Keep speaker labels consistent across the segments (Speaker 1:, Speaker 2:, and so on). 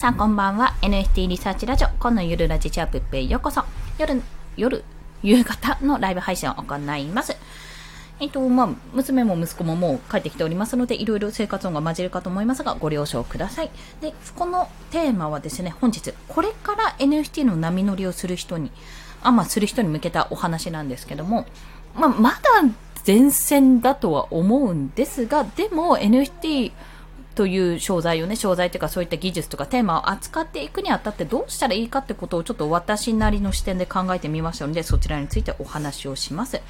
Speaker 1: さあ、こんばんは。NFT リサーチラジオ、今のゆるラジチャープッペへようこそ。夜、夜、夕方のライブ配信を行います。えっと、まあ、娘も息子ももう帰ってきておりますので、いろいろ生活音が混じるかと思いますが、ご了承ください。で、このテーマはですね、本日、これから NFT の波乗りをする人に、あ、まあ、する人に向けたお話なんですけども、まあ、まだ前線だとは思うんですが、でも NFT という商材をね、商材というかそういった技術とかテーマを扱っていくにあたってどうしたらいいかってことをちょっと私なりの視点で考えてみましたので、そちらについてお話をします。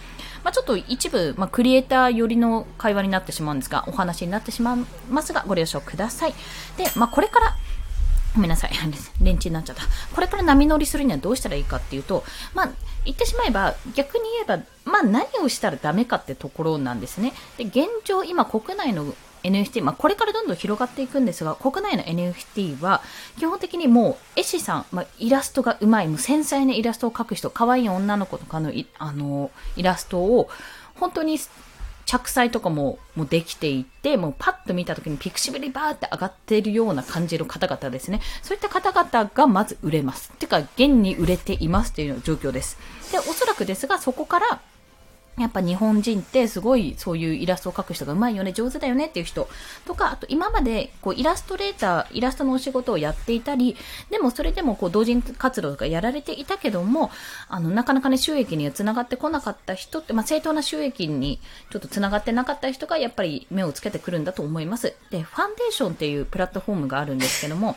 Speaker 1: まあ、ちょっと一部、まあ、クリエイター寄りの会話になってしまうんですが、お話になってしまいますが、ご了承ください。で、まあ、これから、ごめんなさい。レンチになっちゃった。これから波乗りするにはどうしたらいいかっていうと、まあ、言ってしまえば、逆に言えば、まあ、何をしたらダメかってところなんですね。で、現状、今国内の NFT、まあ、これからどんどん広がっていくんですが、国内の NFT は、基本的にもう、絵師さん、まあ、イラストがうまい、もう繊細なイラストを描く人、可愛い女の子とかのあのイラストを、本当に着彩とかももうできていて、もうパッと見た時にピクシブリバーって上がっているような感じの方々ですね。そういった方々がまず売れます。てか、現に売れていますという状況です。で、おそらくですが、そこから、やっぱ日本人ってすごいそういうイラストを描く人がうまいよね、上手だよねっていう人とか、あと今までこうイラストレーター、イラストのお仕事をやっていたり、でもそれでもこう同人活動とかやられていたけども、あの、なかなかね、収益には繋がってこなかった人って、まあ正当な収益にちょっと繋がってなかった人がやっぱり目をつけてくるんだと思います。で、ファンデーションっていうプラットフォームがあるんですけども、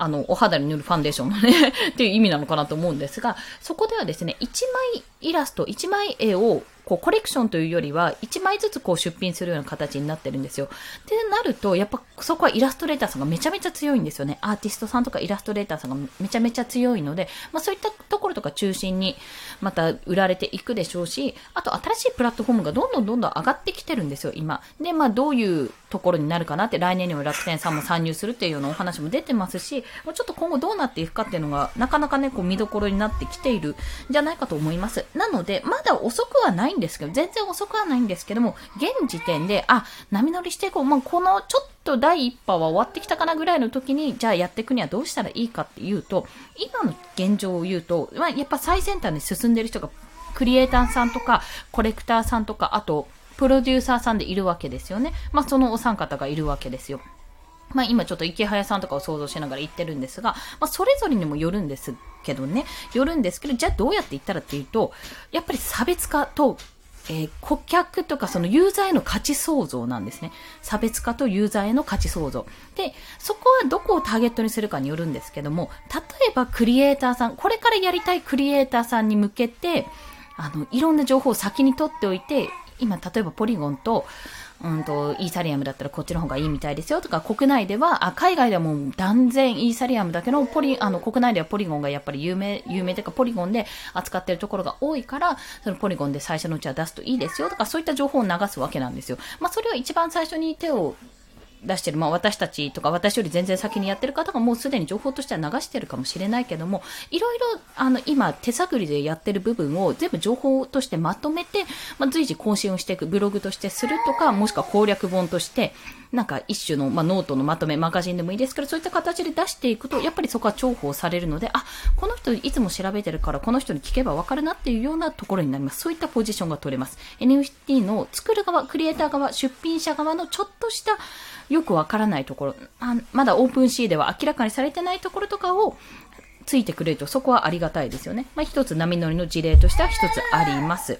Speaker 1: あの、お肌に塗るファンデーションのね っていう意味なのかなと思うんですが、そこではですね、1枚イラスト、1枚絵をこうコレクションというよりは1枚ずつこう出品するような形になってるんですよ。ってなると、やっぱそこはイラストレーターさんがめちゃめちゃ強いんですよね。アーティストさんとかイラストレーターさんがめちゃめちゃ強いので、まあそういったところとか中心にまた売られていくでしょうし、あと新しいプラットフォームがどんどんどんどん上がってきてるんですよ、今。で、まあどういうところになるかなって来年にも楽天さんも参入するっていうようなお話も出てますし、もうちょっと今後どうなっていくかっていうのがなかなかね、こう見どころになってきているんじゃないかと思います。なので、まだ遅くはないんですけど、全然遅くはないんですけども、現時点で、あ、波乗りしていこう。まあ、このちょっと第一波は終わってきたかなぐらいの時に、じゃあやっていくにはどうしたらいいかっていうと、今の現状を言うと、まあ、やっぱ最先端に進んでる人が、クリエイターさんとか、コレクターさんとか、あと、プロデューサーさんでいるわけですよね。まあ、そのお三方がいるわけですよ。まあ今ちょっと池早さんとかを想像しながら言ってるんですが、まあそれぞれにもよるんですけどね、よるんですけど、じゃあどうやって言ったらっていうと、やっぱり差別化とえー、顧客とかそのユーザーへの価値創造なんですね。差別化とユーザーへの価値創造。で、そこはどこをターゲットにするかによるんですけども、例えばクリエイターさん、これからやりたいクリエイターさんに向けて、あの、いろんな情報を先に取っておいて、今、例えばポリゴンと、うんと、イーサリアムだったらこっちの方がいいみたいですよとか、国内では、あ、海外ではもう断然イーサリアムだけど、ポリ、あの、国内ではポリゴンがやっぱり有名、有名というか、ポリゴンで扱ってるところが多いから、そのポリゴンで最初のうちは出すといいですよとか、そういった情報を流すわけなんですよ。まあ、それを一番最初に手を出してる、まあ私たちとか私より全然先にやってる方がもうすでに情報としては流してるかもしれないけども、いろいろあの今手探りでやってる部分を全部情報としてまとめて、まあ、随時更新をしていくブログとしてするとか、もしくは攻略本として、なんか一種の、まあ、ノートのまとめ、マガジンでもいいですけど、そういった形で出していくと、やっぱりそこは重宝されるので、あ、この人いつも調べてるから、この人に聞けばわかるなっていうようなところになります。そういったポジションが取れます。NFT の作る側、クリエイター側、出品者側のちょっとしたよくわからないところ、まだオープンシーでは明らかにされてないところとかを、ついてくれると、そこはありがたいですよね。まあ、一つ波乗りの事例としては一つあります。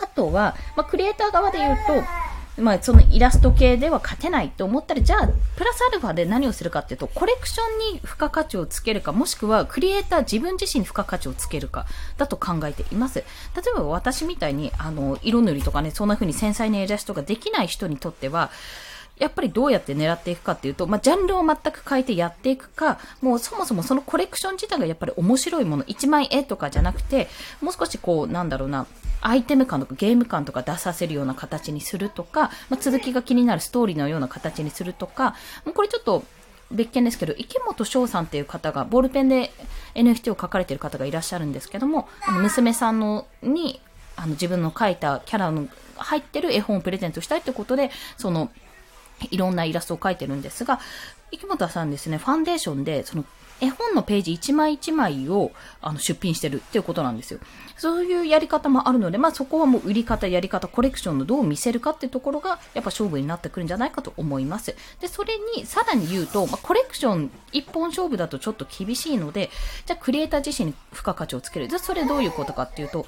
Speaker 1: あとは、まあ、クリエイター側で言うと、まあ、そのイラスト系では勝てないと思ったら、じゃあ、プラスアルファで何をするかっていうと、コレクションに付加価値をつけるか、もしくはクリエイター自分自身に付加価値をつけるか、だと考えています。例えば私みたいに、あの、色塗りとかね、そんな風に繊細なイラストができない人にとっては、やっぱりどうやって狙っていくかっていうと、まあ、ジャンルを全く変えてやっていくか、もうそもそもそのコレクション自体がやっぱり面白いもの、1枚絵とかじゃなくて、もう少しこう、なんだろうな、アイテム感とかゲーム感とか出させるような形にするとか、まあ、続きが気になるストーリーのような形にするとか、もうこれちょっと別件ですけど、池本翔さんっていう方が、ボールペンで NFT を書かれてる方がいらっしゃるんですけども、あの娘さんのに、あの自分の書いたキャラの入ってる絵本をプレゼントしたいってことで、そのいろんなイラストを描いてるんですが、池本さんですね、ファンデーションで、その絵本のページ1枚1枚をあの出品してるっていうことなんですよ。そういうやり方もあるので、まあそこはもう売り方、やり方、コレクションのどう見せるかっていうところがやっぱ勝負になってくるんじゃないかと思います。で、それにさらに言うと、まあ、コレクション一本勝負だとちょっと厳しいので、じゃあクリエイター自身に付加価値をつける。じゃあそれどういうことかっていうと、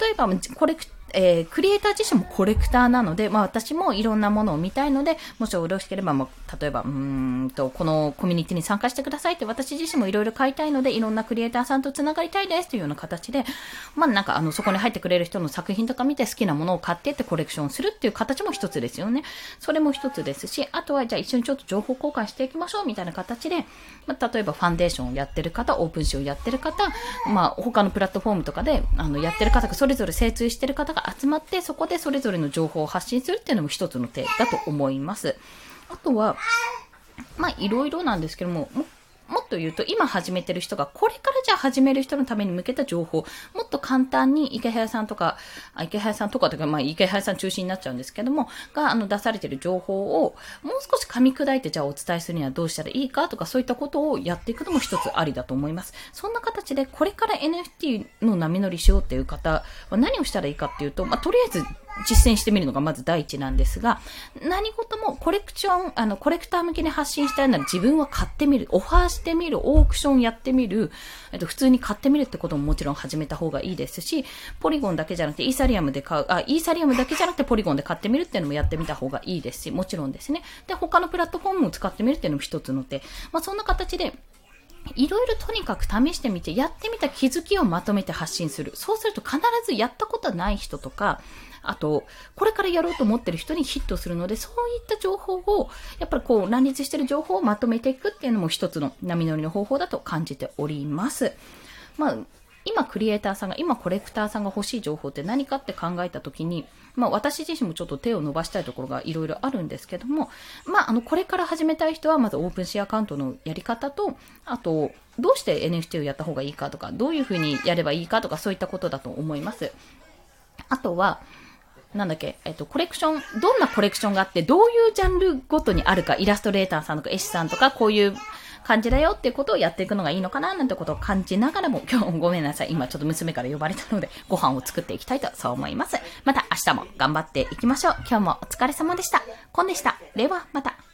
Speaker 1: 例えばコレクえー、クリエイター自身もコレクターなので、まあ私もいろんなものを見たいので、もしよろしければ、まあ、例えば、うんと、このコミュニティに参加してくださいって私自身もいろいろ買いたいので、いろんなクリエイターさんと繋がりたいですというような形で、まあなんかあの、そこに入ってくれる人の作品とか見て好きなものを買ってってコレクションするっていう形も一つですよね。それも一つですし、あとはじゃあ一緒にちょっと情報交換していきましょうみたいな形で、まあ例えばファンデーションをやってる方、オープンシーをやってる方、まあ他のプラットフォームとかで、あの、やってる方がそれぞれ精通してる方がが集まって、そこでそれぞれの情報を発信するっていうのも一つの手だと思います。あとは、まあ、いろいろなんですけども、ももっと言うと、今始めてる人が、これからじゃあ始める人のために向けた情報、もっと簡単に池早さんとか、池早さんとかとか、まあ、池早さん中心になっちゃうんですけども、が、あの、出されてる情報を、もう少し噛み砕いて、じゃあお伝えするにはどうしたらいいかとか、そういったことをやっていくのも一つありだと思います。そんな形で、これから NFT の波乗りしようっていう方は何をしたらいいかっていうと、まあ、とりあえず、実践してみるのがまず第一なんですが、何事もコレクション、あの、コレクター向けに発信したいなら自分は買ってみる、オファーしてみる、オークションやってみる、えっと、普通に買ってみるってことももちろん始めた方がいいですし、ポリゴンだけじゃなくてイーサリアムで買う、あ、イーサリアムだけじゃなくてポリゴンで買ってみるっていうのもやってみた方がいいですし、もちろんですね。で、他のプラットフォームを使ってみるっていうのも一つの手。まあ、そんな形で、いろいろとにかく試してみて、やってみた気づきをまとめて発信する。そうすると必ずやったことはない人とか、あと、これからやろうと思ってる人にヒットするので、そういった情報を、やっぱりこう、乱立してる情報をまとめていくっていうのも一つの波乗りの方法だと感じております。まあ、今クリエイターさんが、今コレクターさんが欲しい情報って何かって考えたときに、まあ私自身もちょっと手を伸ばしたいところがいろいろあるんですけども、まああの、これから始めたい人はまずオープンシェアカウントのやり方と、あと、どうして NFT をやった方がいいかとか、どういうふうにやればいいかとか、そういったことだと思います。あとは、なんだっけ、えっと、コレクション、どんなコレクションがあって、どういうジャンルごとにあるか、イラストレーターさんとか絵師さんとか、こういう感じだよっていうことをやっていくのがいいのかな、なんてことを感じながらも、今日ごめんなさい。今ちょっと娘から呼ばれたので、ご飯を作っていきたいと、そう思います。また明日も頑張っていきましょう。今日もお疲れ様でした。コンでした。では、また。